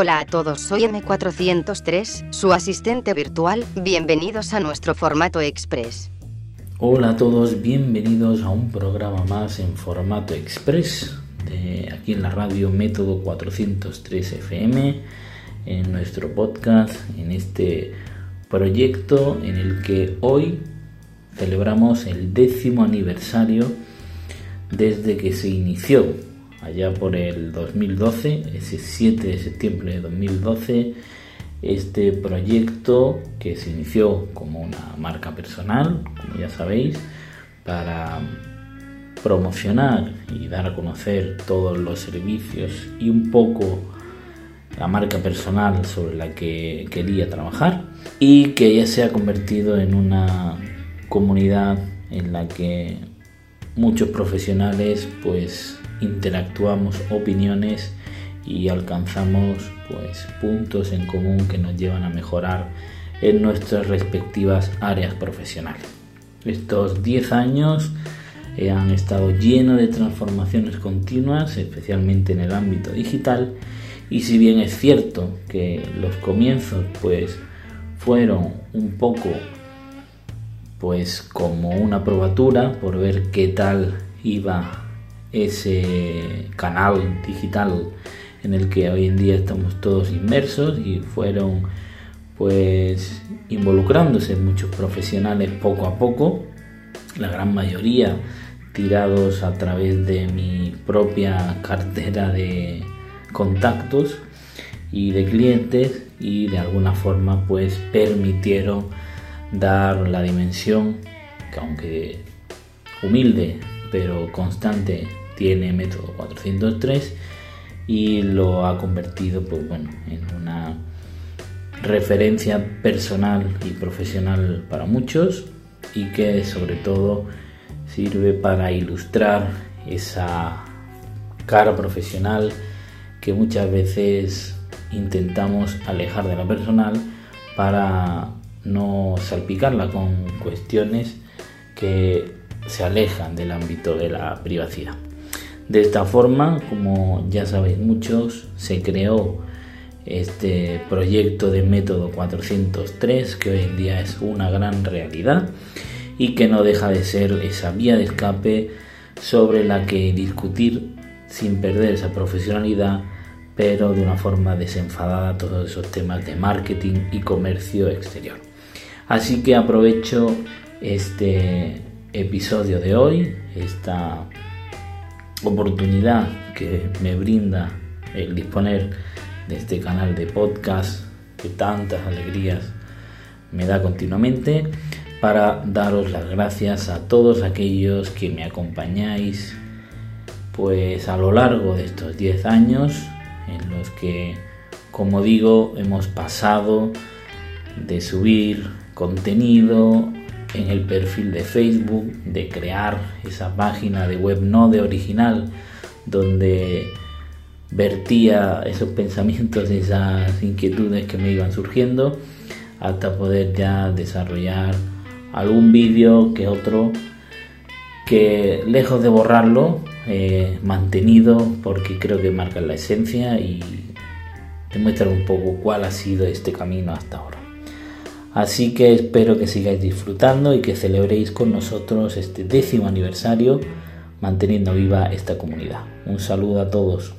Hola a todos, soy M403, su asistente virtual, bienvenidos a nuestro formato express. Hola a todos, bienvenidos a un programa más en formato express aquí en la radio Método 403 FM, en nuestro podcast, en este proyecto en el que hoy celebramos el décimo aniversario desde que se inició allá por el 2012, ese 7 de septiembre de 2012, este proyecto que se inició como una marca personal, como ya sabéis, para promocionar y dar a conocer todos los servicios y un poco la marca personal sobre la que quería trabajar y que ya se ha convertido en una comunidad en la que muchos profesionales pues interactuamos opiniones y alcanzamos pues puntos en común que nos llevan a mejorar en nuestras respectivas áreas profesionales. Estos 10 años eh, han estado llenos de transformaciones continuas, especialmente en el ámbito digital, y si bien es cierto que los comienzos pues fueron un poco pues como una probatura por ver qué tal iba ese canal digital en el que hoy en día estamos todos inmersos y fueron pues involucrándose muchos profesionales poco a poco, la gran mayoría tirados a través de mi propia cartera de contactos y de clientes y de alguna forma pues permitieron dar la dimensión que aunque humilde pero constante tiene método 403 y lo ha convertido pues, bueno, en una referencia personal y profesional para muchos y que sobre todo sirve para ilustrar esa cara profesional que muchas veces intentamos alejar de la personal para no salpicarla con cuestiones que se alejan del ámbito de la privacidad. De esta forma, como ya sabéis muchos, se creó este proyecto de método 403 que hoy en día es una gran realidad y que no deja de ser esa vía de escape sobre la que discutir sin perder esa profesionalidad pero de una forma desenfadada todos esos temas de marketing y comercio exterior. Así que aprovecho este episodio de hoy, esta oportunidad que me brinda el disponer de este canal de podcast que tantas alegrías me da continuamente para daros las gracias a todos aquellos que me acompañáis pues a lo largo de estos 10 años en los que como digo hemos pasado de subir contenido en el perfil de Facebook, de crear esa página de WebNode original donde vertía esos pensamientos, esas inquietudes que me iban surgiendo, hasta poder ya desarrollar algún vídeo que otro que lejos de borrarlo, eh, mantenido porque creo que marca la esencia y demuestra un poco cuál ha sido este camino hasta ahora. Así que espero que sigáis disfrutando y que celebréis con nosotros este décimo aniversario manteniendo viva esta comunidad. Un saludo a todos.